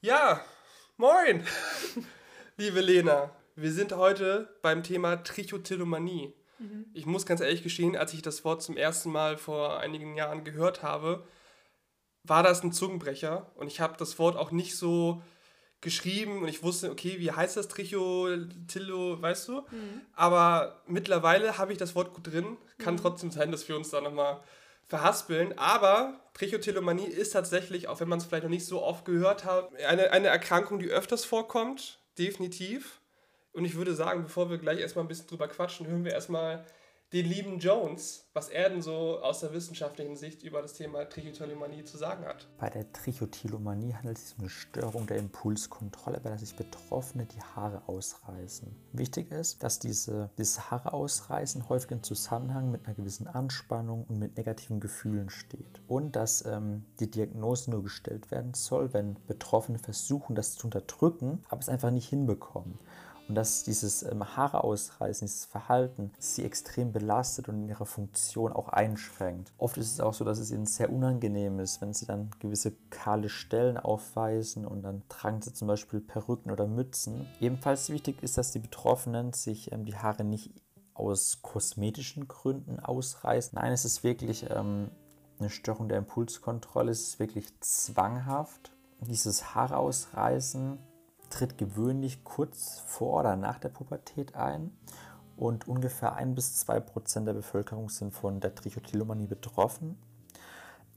Ja, moin, liebe Lena. Wir sind heute beim Thema Trichotillomanie. Mhm. Ich muss ganz ehrlich gestehen, als ich das Wort zum ersten Mal vor einigen Jahren gehört habe, war das ein Zungenbrecher und ich habe das Wort auch nicht so geschrieben und ich wusste, okay, wie heißt das Trichotillo, weißt du? Mhm. Aber mittlerweile habe ich das Wort gut drin. Kann mhm. trotzdem sein, dass wir uns da nochmal verhaspeln. Aber Trichotillomanie ist tatsächlich, auch wenn man es vielleicht noch nicht so oft gehört hat, eine, eine Erkrankung, die öfters vorkommt. Definitiv. Und ich würde sagen, bevor wir gleich erstmal ein bisschen drüber quatschen, hören wir erstmal den lieben Jones, was er denn so aus der wissenschaftlichen Sicht über das Thema Trichotillomanie zu sagen hat. Bei der Trichotillomanie handelt es sich um eine Störung der Impulskontrolle, bei der sich Betroffene die Haare ausreißen. Wichtig ist, dass diese, dieses Haare ausreißen häufig im Zusammenhang mit einer gewissen Anspannung und mit negativen Gefühlen steht. Und dass ähm, die Diagnose nur gestellt werden soll, wenn Betroffene versuchen, das zu unterdrücken, aber es einfach nicht hinbekommen und dass dieses ähm, Haare ausreißen, dieses Verhalten sie extrem belastet und in ihrer Funktion auch einschränkt. Oft ist es auch so, dass es ihnen sehr unangenehm ist, wenn sie dann gewisse kahle Stellen aufweisen und dann tragen sie zum Beispiel Perücken oder Mützen. Ebenfalls wichtig ist, dass die Betroffenen sich ähm, die Haare nicht aus kosmetischen Gründen ausreißen. Nein, es ist wirklich ähm, eine Störung der Impulskontrolle, es ist wirklich zwanghaft. Dieses Haare ausreißen tritt gewöhnlich kurz vor oder nach der Pubertät ein und ungefähr 1 bis 2 Prozent der Bevölkerung sind von der Trichotillomanie betroffen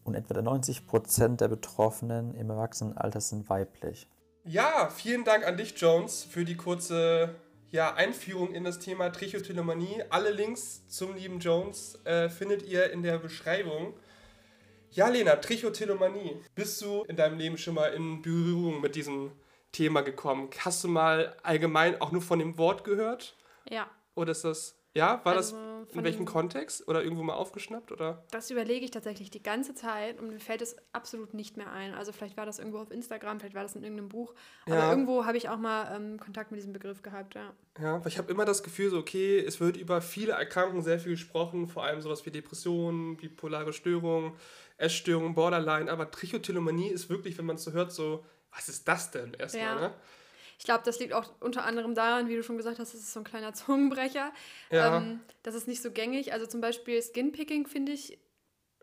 und etwa 90 Prozent der Betroffenen im Erwachsenenalter sind weiblich. Ja, vielen Dank an dich, Jones, für die kurze ja, Einführung in das Thema Trichotillomanie. Alle Links zum lieben Jones äh, findet ihr in der Beschreibung. Ja, Lena, Trichotillomanie. Bist du in deinem Leben schon mal in Berührung mit diesem Thema gekommen. Hast du mal allgemein auch nur von dem Wort gehört? Ja. Oder ist das, ja, war also das in welchem Kontext oder irgendwo mal aufgeschnappt? Oder? Das überlege ich tatsächlich die ganze Zeit und mir fällt es absolut nicht mehr ein. Also vielleicht war das irgendwo auf Instagram, vielleicht war das in irgendeinem Buch. Aber ja. irgendwo habe ich auch mal ähm, Kontakt mit diesem Begriff gehabt, ja. Ja, weil ich habe immer das Gefühl, so, okay, es wird über viele Erkrankungen sehr viel gesprochen, vor allem sowas wie Depressionen, bipolare Störungen, Essstörungen, Borderline, aber Trichotillomanie ist wirklich, wenn man es so hört, so was ist das denn erstmal, ja. ne? Ich glaube, das liegt auch unter anderem daran, wie du schon gesagt hast, das ist so ein kleiner Zungenbrecher. Ja. Ähm, das ist nicht so gängig. Also zum Beispiel Skinpicking, finde ich,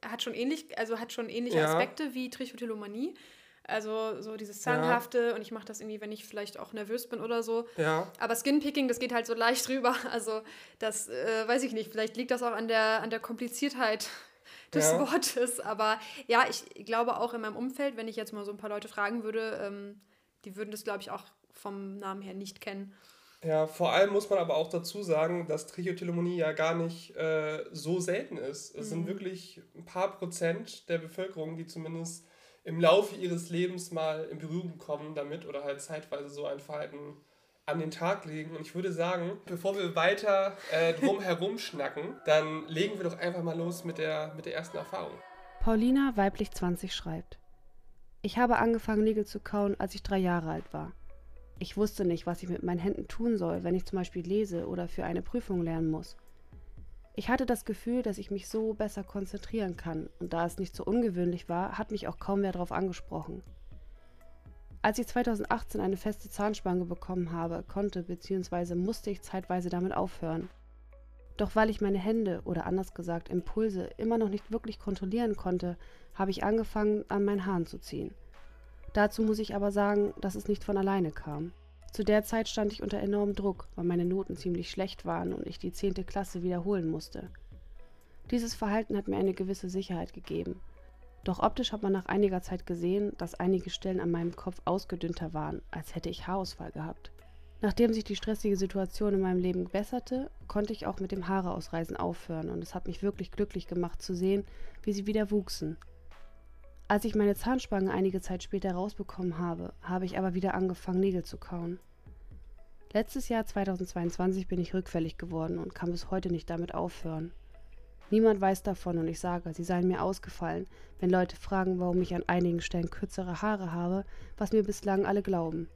hat schon ähnlich, also hat schon ähnliche ja. Aspekte wie Trichotillomanie. Also so dieses Zahnhafte ja. und ich mache das irgendwie, wenn ich vielleicht auch nervös bin oder so. Ja. Aber Skinpicking, das geht halt so leicht rüber. Also das äh, weiß ich nicht. Vielleicht liegt das auch an der, an der Kompliziertheit des ja. Wortes. Aber ja, ich glaube auch in meinem Umfeld, wenn ich jetzt mal so ein paar Leute fragen würde, ähm, die würden das, glaube ich, auch vom Namen her nicht kennen. Ja, vor allem muss man aber auch dazu sagen, dass Trichotillomanie ja gar nicht äh, so selten ist. Es mhm. sind wirklich ein paar Prozent der Bevölkerung, die zumindest im Laufe ihres Lebens mal in Berührung kommen damit oder halt zeitweise so ein Verhalten an den Tag legen. Und ich würde sagen, bevor wir weiter äh, drum herum schnacken, dann legen wir doch einfach mal los mit der, mit der ersten Erfahrung. Paulina, weiblich 20, schreibt. Ich habe angefangen, Nägel zu kauen, als ich drei Jahre alt war. Ich wusste nicht, was ich mit meinen Händen tun soll, wenn ich zum Beispiel lese oder für eine Prüfung lernen muss. Ich hatte das Gefühl, dass ich mich so besser konzentrieren kann, und da es nicht so ungewöhnlich war, hat mich auch kaum wer darauf angesprochen. Als ich 2018 eine feste Zahnspange bekommen habe, konnte bzw. musste ich zeitweise damit aufhören. Doch weil ich meine Hände oder anders gesagt Impulse immer noch nicht wirklich kontrollieren konnte, habe ich angefangen, an meinen Haaren zu ziehen. Dazu muss ich aber sagen, dass es nicht von alleine kam. Zu der Zeit stand ich unter enormem Druck, weil meine Noten ziemlich schlecht waren und ich die 10. Klasse wiederholen musste. Dieses Verhalten hat mir eine gewisse Sicherheit gegeben, doch optisch hat man nach einiger Zeit gesehen, dass einige Stellen an meinem Kopf ausgedünnter waren, als hätte ich Haarausfall gehabt. Nachdem sich die stressige Situation in meinem Leben besserte, konnte ich auch mit dem Haareausreißen aufhören und es hat mich wirklich glücklich gemacht zu sehen, wie sie wieder wuchsen. Als ich meine Zahnspange einige Zeit später rausbekommen habe, habe ich aber wieder angefangen, Nägel zu kauen. Letztes Jahr 2022 bin ich rückfällig geworden und kann bis heute nicht damit aufhören. Niemand weiß davon und ich sage, sie seien mir ausgefallen, wenn Leute fragen, warum ich an einigen Stellen kürzere Haare habe, was mir bislang alle glauben.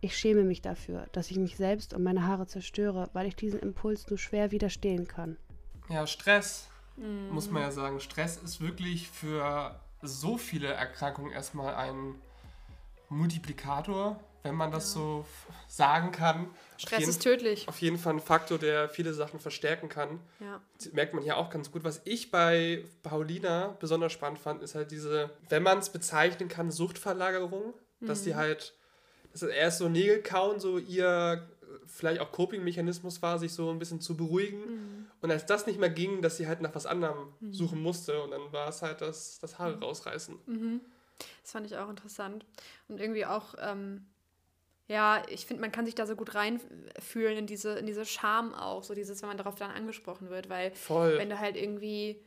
Ich schäme mich dafür, dass ich mich selbst und meine Haare zerstöre, weil ich diesen Impuls nur schwer widerstehen kann. Ja, Stress, mm. muss man ja sagen. Stress ist wirklich für so viele Erkrankungen erstmal ein Multiplikator, wenn man das so sagen kann. Stress jeden, ist tödlich. Auf jeden Fall ein Faktor, der viele Sachen verstärken kann. Ja. Das merkt man hier auch ganz gut. Was ich bei Paulina besonders spannend fand, ist halt diese, wenn man es bezeichnen kann, Suchtverlagerung. Mhm. Dass sie halt, dass erst so Nägel kauen, so ihr vielleicht auch Coping-Mechanismus war, sich so ein bisschen zu beruhigen. Mhm. Und als das nicht mehr ging, dass sie halt nach was anderem mhm. suchen musste und dann war es halt das, das Haare mhm. rausreißen. Mhm. Das fand ich auch interessant. Und irgendwie auch, ähm, ja, ich finde, man kann sich da so gut reinfühlen in diese, in diese Scham auch, so dieses, wenn man darauf dann angesprochen wird, weil Voll. wenn du halt irgendwie,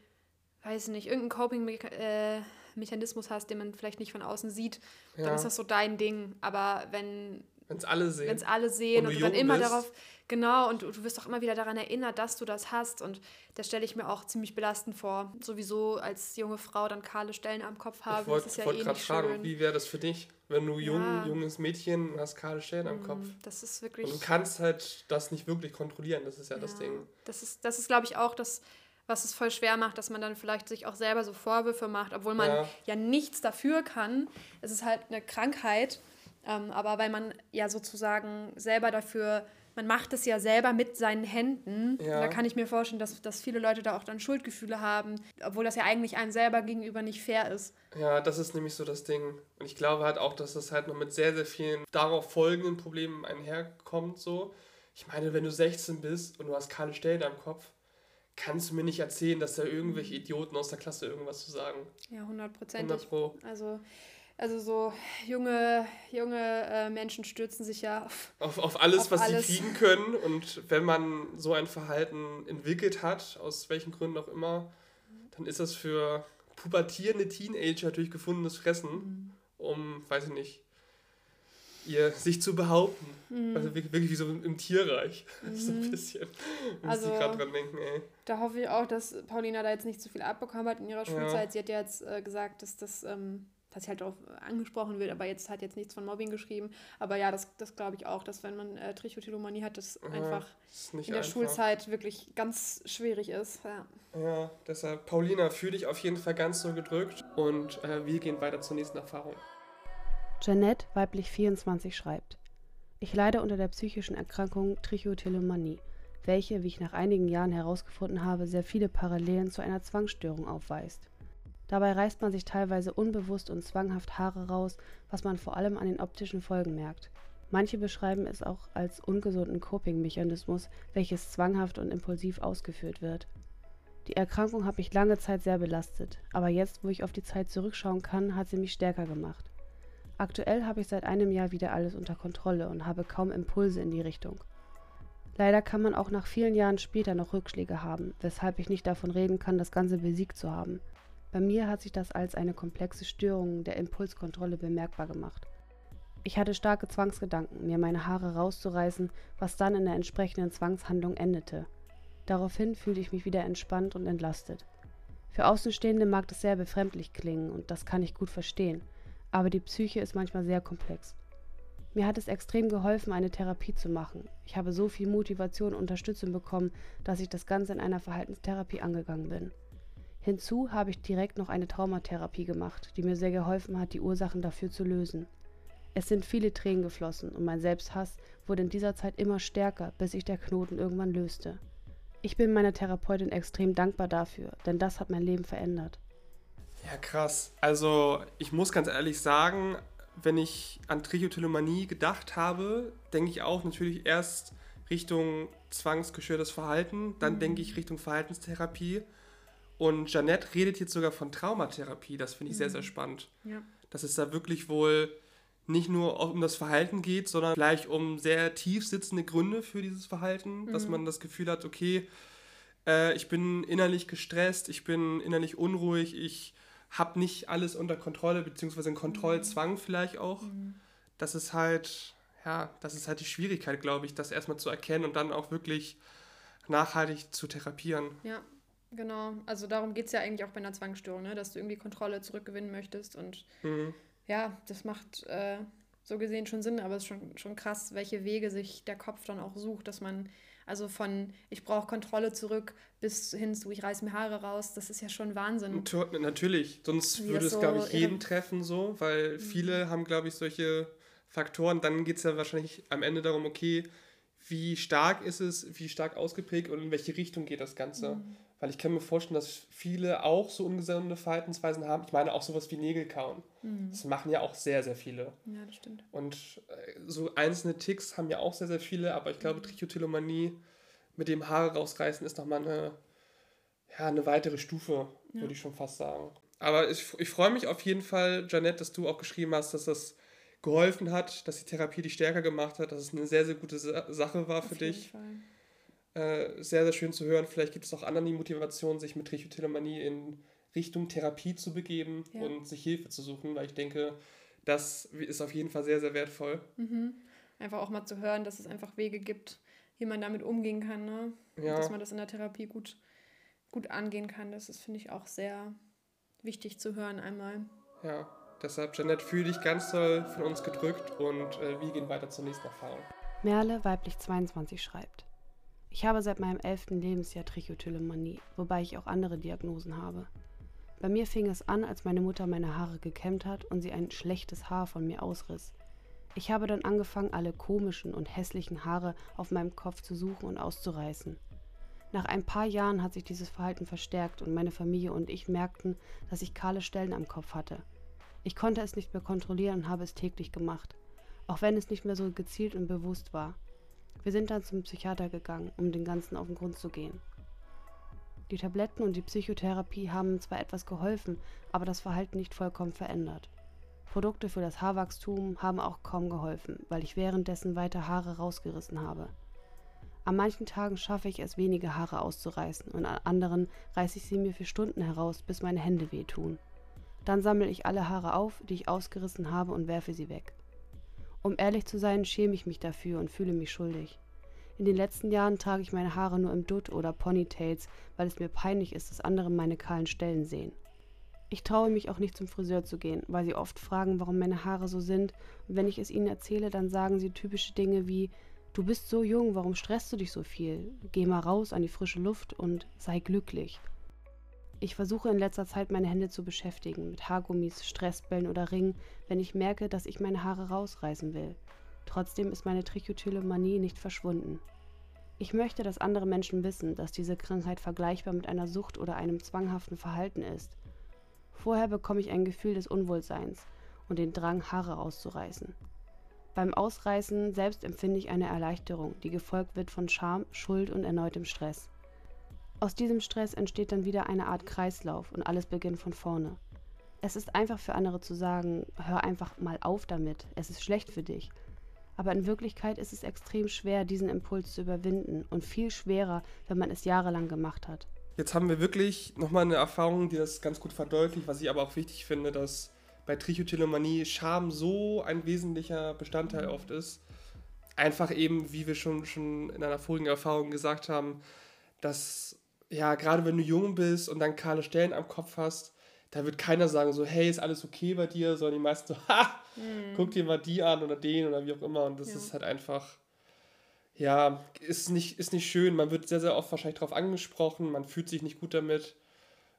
weiß nicht, irgendein Coping-Mechanismus hast, den man vielleicht nicht von außen sieht, ja. dann ist das so dein Ding. Aber wenn wenn es alle sehen. Wenn es alle sehen und, und du dann immer bist. darauf, genau, und du, du wirst auch immer wieder daran erinnert, dass du das hast. Und das stelle ich mir auch ziemlich belastend vor. Sowieso als junge Frau dann kahle Stellen am Kopf haben. Ich wollte ja wollt eh gerade fragen, wie wäre das für dich, wenn du jung, ja. junges Mädchen hast kahle Stellen am Kopf? Mm, das ist wirklich. Und du kannst halt das nicht wirklich kontrollieren, das ist ja, ja. das Ding. Das ist, das ist glaube ich, auch das was es voll schwer macht, dass man dann vielleicht sich auch selber so Vorwürfe macht, obwohl man ja, ja nichts dafür kann. Es ist halt eine Krankheit ähm, aber weil man ja sozusagen selber dafür, man macht es ja selber mit seinen Händen. Ja. Da kann ich mir vorstellen, dass, dass viele Leute da auch dann Schuldgefühle haben, obwohl das ja eigentlich einem selber gegenüber nicht fair ist. Ja, das ist nämlich so das Ding. Und ich glaube halt auch, dass das halt noch mit sehr, sehr vielen darauf folgenden Problemen einherkommt. So. Ich meine, wenn du 16 bist und du hast kahle Stellen am Kopf, kannst du mir nicht erzählen, dass da irgendwelche Idioten aus der Klasse irgendwas zu sagen. Ja, hundertprozentig. 100 Also also so junge, junge äh, Menschen stürzen sich ja auf, auf, auf alles, auf was alles. sie kriegen können. Und wenn man so ein Verhalten entwickelt hat, aus welchen Gründen auch immer, dann ist das für pubertierende Teenager natürlich gefundenes Fressen, mhm. um, weiß ich nicht, ihr sich zu behaupten. Mhm. Also wirklich wie so im Tierreich. Mhm. so ein bisschen. also, ich gerade dran denken, ey. Da hoffe ich auch, dass Paulina da jetzt nicht zu viel abbekommen hat in ihrer Schulzeit. Ja. Sie hat ja jetzt äh, gesagt, dass das ähm, dass sie halt darauf angesprochen wird, aber jetzt hat jetzt nichts von Mobbing geschrieben. Aber ja, das, das glaube ich auch, dass wenn man äh, Trichotillomanie hat, das ja, einfach in der einfach. Schulzeit wirklich ganz schwierig ist. Ja, ja deshalb, Paulina, fühle dich auf jeden Fall ganz so gedrückt und äh, wir gehen weiter zur nächsten Erfahrung. Janette, weiblich 24, schreibt: Ich leide unter der psychischen Erkrankung Trichotillomanie, welche, wie ich nach einigen Jahren herausgefunden habe, sehr viele Parallelen zu einer Zwangsstörung aufweist. Dabei reißt man sich teilweise unbewusst und zwanghaft Haare raus, was man vor allem an den optischen Folgen merkt. Manche beschreiben es auch als ungesunden Coping-Mechanismus, welches zwanghaft und impulsiv ausgeführt wird. Die Erkrankung hat mich lange Zeit sehr belastet, aber jetzt, wo ich auf die Zeit zurückschauen kann, hat sie mich stärker gemacht. Aktuell habe ich seit einem Jahr wieder alles unter Kontrolle und habe kaum Impulse in die Richtung. Leider kann man auch nach vielen Jahren später noch Rückschläge haben, weshalb ich nicht davon reden kann, das Ganze besiegt zu haben. Bei mir hat sich das als eine komplexe Störung der Impulskontrolle bemerkbar gemacht. Ich hatte starke Zwangsgedanken, mir meine Haare rauszureißen, was dann in der entsprechenden Zwangshandlung endete. Daraufhin fühlte ich mich wieder entspannt und entlastet. Für Außenstehende mag das sehr befremdlich klingen und das kann ich gut verstehen, aber die Psyche ist manchmal sehr komplex. Mir hat es extrem geholfen, eine Therapie zu machen. Ich habe so viel Motivation und Unterstützung bekommen, dass ich das Ganze in einer Verhaltenstherapie angegangen bin. Hinzu habe ich direkt noch eine Traumatherapie gemacht, die mir sehr geholfen hat, die Ursachen dafür zu lösen. Es sind viele Tränen geflossen und mein Selbsthass wurde in dieser Zeit immer stärker, bis sich der Knoten irgendwann löste. Ich bin meiner Therapeutin extrem dankbar dafür, denn das hat mein Leben verändert. Ja, krass. Also, ich muss ganz ehrlich sagen, wenn ich an Trichotillomanie gedacht habe, denke ich auch natürlich erst Richtung zwangsgeschürtes Verhalten, dann mhm. denke ich Richtung Verhaltenstherapie und Jeanette redet jetzt sogar von Traumatherapie. Das finde ich mhm. sehr, sehr spannend. Ja. Dass es da wirklich wohl nicht nur um das Verhalten geht, sondern gleich um sehr tief sitzende Gründe für dieses Verhalten, mhm. dass man das Gefühl hat, okay, äh, ich bin innerlich gestresst, ich bin innerlich unruhig, ich habe nicht alles unter Kontrolle, beziehungsweise einen Kontrollzwang mhm. vielleicht auch. Mhm. Das ist halt, ja, das ist halt die Schwierigkeit, glaube ich, das erstmal zu erkennen und dann auch wirklich nachhaltig zu therapieren. Ja, Genau, also darum geht es ja eigentlich auch bei einer Zwangsstörung, ne? dass du irgendwie Kontrolle zurückgewinnen möchtest. Und mhm. ja, das macht äh, so gesehen schon Sinn, aber es ist schon, schon krass, welche Wege sich der Kopf dann auch sucht, dass man Also von ich brauche Kontrolle zurück bis hin zu ich reiß mir Haare raus, das ist ja schon Wahnsinn. Natürlich, sonst würde es, so glaube ich, jeden treffen so, weil mhm. viele haben, glaube ich, solche Faktoren. Dann geht es ja wahrscheinlich am Ende darum, okay, wie stark ist es, wie stark ausgeprägt und in welche Richtung geht das Ganze. Mhm. Weil ich kann mir vorstellen, dass viele auch so ungesunde Verhaltensweisen haben. Ich meine auch sowas wie Nägel kauen. Mhm. Das machen ja auch sehr, sehr viele. Ja, das stimmt. Und äh, so einzelne Ticks haben ja auch sehr, sehr viele, aber ich glaube, mhm. Trichotillomanie mit dem Haare rausreißen ist nochmal eine, ja, eine weitere Stufe, ja. würde ich schon fast sagen. Aber ich, ich freue mich auf jeden Fall, Janette, dass du auch geschrieben hast, dass das geholfen hat, dass die Therapie dich stärker gemacht hat, dass es eine sehr, sehr gute Sache war für dich. Fall. Äh, sehr, sehr schön zu hören. Vielleicht gibt es auch anderen die Motivation, sich mit Trichotillomanie in Richtung Therapie zu begeben ja. und sich Hilfe zu suchen, weil ich denke, das ist auf jeden Fall sehr, sehr wertvoll. Mhm. Einfach auch mal zu hören, dass es einfach Wege gibt, wie man damit umgehen kann. Ne? Ja. Dass man das in der Therapie gut, gut angehen kann. Das ist, finde ich, auch sehr wichtig zu hören einmal. Ja, deshalb, Janet, fühle dich ganz toll von uns gedrückt und äh, wir gehen weiter zur nächsten Erfahrung. Merle, weiblich 22, schreibt. Ich habe seit meinem elften Lebensjahr Trichotillomanie, wobei ich auch andere Diagnosen habe. Bei mir fing es an, als meine Mutter meine Haare gekämmt hat und sie ein schlechtes Haar von mir ausriss. Ich habe dann angefangen, alle komischen und hässlichen Haare auf meinem Kopf zu suchen und auszureißen. Nach ein paar Jahren hat sich dieses Verhalten verstärkt und meine Familie und ich merkten, dass ich kahle Stellen am Kopf hatte. Ich konnte es nicht mehr kontrollieren und habe es täglich gemacht, auch wenn es nicht mehr so gezielt und bewusst war. Wir sind dann zum Psychiater gegangen, um den Ganzen auf den Grund zu gehen. Die Tabletten und die Psychotherapie haben zwar etwas geholfen, aber das Verhalten nicht vollkommen verändert. Produkte für das Haarwachstum haben auch kaum geholfen, weil ich währenddessen weiter Haare rausgerissen habe. An manchen Tagen schaffe ich es, wenige Haare auszureißen und an anderen reiße ich sie mir für Stunden heraus, bis meine Hände wehtun. Dann sammle ich alle Haare auf, die ich ausgerissen habe, und werfe sie weg. Um ehrlich zu sein, schäme ich mich dafür und fühle mich schuldig. In den letzten Jahren trage ich meine Haare nur im Dutt oder Ponytails, weil es mir peinlich ist, dass andere meine kahlen Stellen sehen. Ich traue mich auch nicht zum Friseur zu gehen, weil sie oft fragen, warum meine Haare so sind, und wenn ich es ihnen erzähle, dann sagen sie typische Dinge wie Du bist so jung, warum stresst du dich so viel? Geh mal raus an die frische Luft und sei glücklich. Ich versuche in letzter Zeit meine Hände zu beschäftigen, mit Haargummis, Stressbällen oder Ringen, wenn ich merke, dass ich meine Haare rausreißen will. Trotzdem ist meine Trichotillomanie nicht verschwunden. Ich möchte, dass andere Menschen wissen, dass diese Krankheit vergleichbar mit einer Sucht oder einem zwanghaften Verhalten ist. Vorher bekomme ich ein Gefühl des Unwohlseins und den Drang, Haare auszureißen. Beim Ausreißen selbst empfinde ich eine Erleichterung, die gefolgt wird von Scham, Schuld und erneutem Stress. Aus diesem Stress entsteht dann wieder eine Art Kreislauf und alles beginnt von vorne. Es ist einfach für andere zu sagen, hör einfach mal auf damit, es ist schlecht für dich. Aber in Wirklichkeit ist es extrem schwer, diesen Impuls zu überwinden und viel schwerer, wenn man es jahrelang gemacht hat. Jetzt haben wir wirklich nochmal eine Erfahrung, die das ganz gut verdeutlicht, was ich aber auch wichtig finde, dass bei Trichotillomanie Scham so ein wesentlicher Bestandteil oft ist. Einfach eben, wie wir schon, schon in einer vorigen Erfahrung gesagt haben, dass ja, gerade wenn du jung bist und dann kahle Stellen am Kopf hast, da wird keiner sagen so, hey, ist alles okay bei dir, sondern die meisten so, ha, mhm. guck dir mal die an oder den oder wie auch immer. Und das ja. ist halt einfach, ja, ist nicht, ist nicht schön. Man wird sehr, sehr oft wahrscheinlich darauf angesprochen, man fühlt sich nicht gut damit.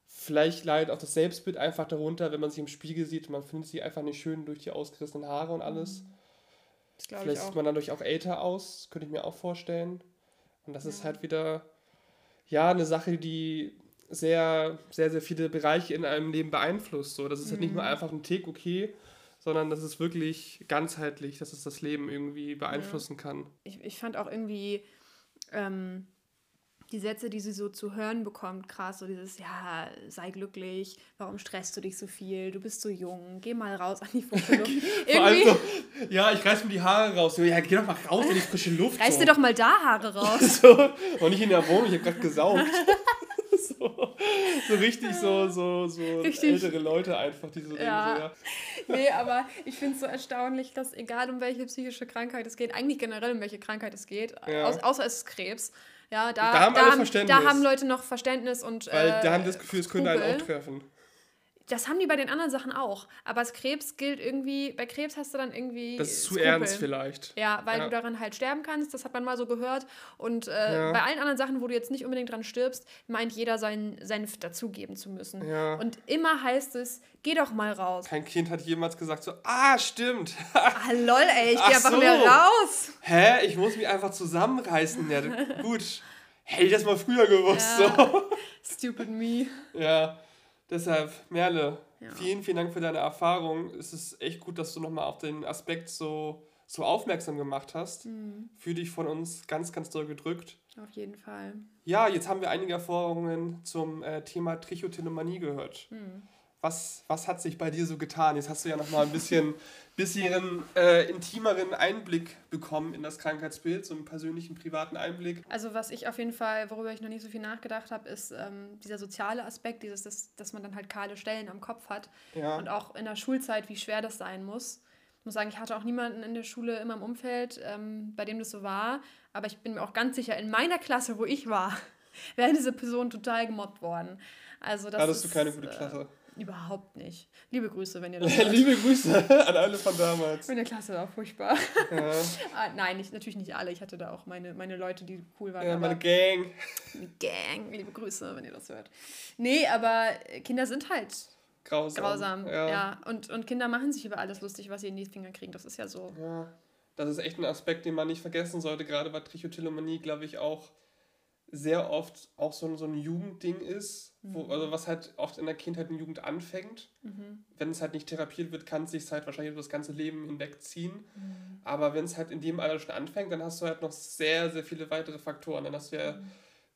Vielleicht leidet auch das Selbstbild einfach darunter, wenn man sich im Spiegel sieht. Man findet sich einfach nicht schön durch die ausgerissenen Haare und alles. Mhm. Vielleicht sieht man dadurch auch älter aus, könnte ich mir auch vorstellen. Und das ja. ist halt wieder ja, eine Sache, die sehr, sehr, sehr viele Bereiche in einem Leben beeinflusst. So, das ist mhm. halt nicht nur mhm. einfach ein Tick, okay, sondern das ist wirklich ganzheitlich, dass es das Leben irgendwie beeinflussen ja. kann. Ich, ich fand auch irgendwie ähm, die Sätze, die sie so zu hören bekommt, krass, so dieses, ja, sei glücklich, warum stresst du dich so viel, du bist so jung, geh mal raus an die frische Luft. Allem so, ja, ich reiß mir die Haare raus. Ja, geh doch mal raus in die frische Luft. Reiß so. dir doch mal da Haare raus. so, und nicht in der Wohnung, ich hab grad gesaugt. so, so richtig so, so, so richtig. ältere Leute einfach, die so ja. denken, so, ja. Nee, aber ich finde es so erstaunlich, dass egal um welche psychische Krankheit es geht, eigentlich generell um welche Krankheit es geht, ja. außer es ist Krebs, ja, da, da, haben, da, haben, da haben, Leute noch Verständnis und. Weil äh, da haben das Gefühl, es könnte einen auch treffen. Das haben die bei den anderen Sachen auch. Aber das Krebs gilt irgendwie, bei Krebs hast du dann irgendwie. Das ist zu Skrupel. ernst vielleicht. Ja, weil ja. du daran halt sterben kannst, das hat man mal so gehört. Und äh, ja. bei allen anderen Sachen, wo du jetzt nicht unbedingt dran stirbst, meint jeder seinen Senf dazugeben zu müssen. Ja. Und immer heißt es, geh doch mal raus. Kein Kind hat jemals gesagt so, ah, stimmt. ah, lol, ey, ich geh einfach so. wieder raus. Hä? Ich muss mich einfach zusammenreißen. Ja, gut. Hätte ich das mal früher gewusst. So. Stupid me. Ja. Deshalb, Merle, ja. vielen, vielen Dank für deine Erfahrung. Es ist echt gut, dass du nochmal auf den Aspekt so, so aufmerksam gemacht hast. Mhm. Fühl dich von uns ganz, ganz doll gedrückt. Auf jeden Fall. Ja, jetzt haben wir einige Erfahrungen zum äh, Thema Trichotillomanie gehört. Mhm. Was, was hat sich bei dir so getan? Jetzt hast du ja nochmal ein bisschen bisschen äh, intimeren Einblick bekommen in das Krankheitsbild, so einen persönlichen, privaten Einblick. Also was ich auf jeden Fall, worüber ich noch nicht so viel nachgedacht habe, ist ähm, dieser soziale Aspekt, dieses, dass, dass man dann halt kahle Stellen am Kopf hat. Ja. Und auch in der Schulzeit, wie schwer das sein muss. Ich muss sagen, ich hatte auch niemanden in der Schule immer im Umfeld, ähm, bei dem das so war. Aber ich bin mir auch ganz sicher, in meiner Klasse, wo ich war, wäre diese Person total gemobbt worden. Also das Hattest ist, du keine gute Klasse? Äh, Überhaupt nicht. Liebe Grüße, wenn ihr das hört. Liebe Grüße an alle von damals. Meine Klasse war furchtbar. Ja. ah, nein, nicht, natürlich nicht alle. Ich hatte da auch meine, meine Leute, die cool waren. Ja, meine Gang. Gang. Liebe Grüße, wenn ihr das hört. Nee, aber Kinder sind halt grausam. grausam. Ja. ja. Und, und Kinder machen sich über alles lustig, was sie in die Finger kriegen. Das ist ja so. Ja. Das ist echt ein Aspekt, den man nicht vergessen sollte. Gerade bei Trichotillomanie, glaube ich, auch sehr oft auch so ein, so ein Jugendding ist, wo, mhm. also was halt oft in der Kindheit und Jugend anfängt. Mhm. Wenn es halt nicht therapiert wird, kann es sich halt wahrscheinlich über das ganze Leben hinwegziehen. Mhm. Aber wenn es halt in dem Alter schon anfängt, dann hast du halt noch sehr, sehr viele weitere Faktoren. Dann hast du ja mhm.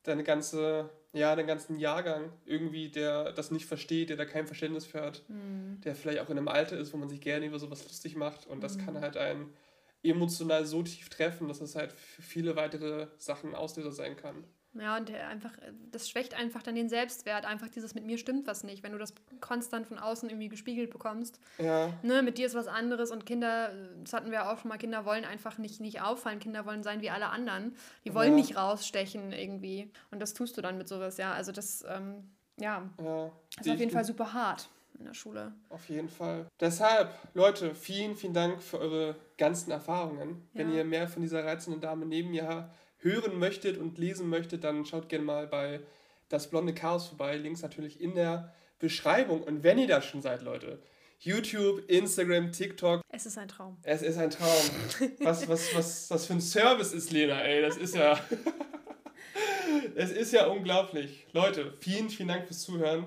deine ganze, ja, den ganzen Jahrgang irgendwie, der das nicht versteht, der da kein Verständnis für hat, mhm. der vielleicht auch in einem Alter ist, wo man sich gerne über sowas lustig macht. Und das kann mhm. halt einen emotional so tief treffen, dass es halt für viele weitere Sachen Auslöser sein kann. Ja, und einfach, das schwächt einfach dann den Selbstwert. Einfach dieses mit mir stimmt was nicht, wenn du das konstant von außen irgendwie gespiegelt bekommst. Ja. Ne, mit dir ist was anderes und Kinder, das hatten wir auch schon mal, Kinder wollen einfach nicht, nicht auffallen. Kinder wollen sein wie alle anderen. Die wollen ja. nicht rausstechen irgendwie. Und das tust du dann mit sowas, ja. Also das, ähm, ja, ja, ist auf jeden Fall super hart in der Schule. Auf jeden Fall. Deshalb, Leute, vielen, vielen Dank für eure ganzen Erfahrungen. Ja. Wenn ihr mehr von dieser reizenden Dame neben mir habt, hören möchtet und lesen möchtet, dann schaut gerne mal bei Das Blonde Chaos vorbei. Links natürlich in der Beschreibung. Und wenn ihr da schon seid, Leute, YouTube, Instagram, TikTok. Es ist ein Traum. Es ist ein Traum. Was, was, was das für ein Service ist, Lena, ey. Das ist ja. es ist ja unglaublich. Leute, vielen, vielen Dank fürs Zuhören.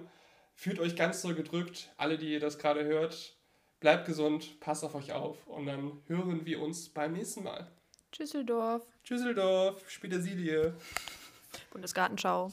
Fühlt euch ganz so gedrückt. Alle, die ihr das gerade hört, bleibt gesund, passt auf euch auf. Und dann hören wir uns beim nächsten Mal. Tschüsseldorf. Tschüsseldorf, Petersilie. Bundesgartenschau.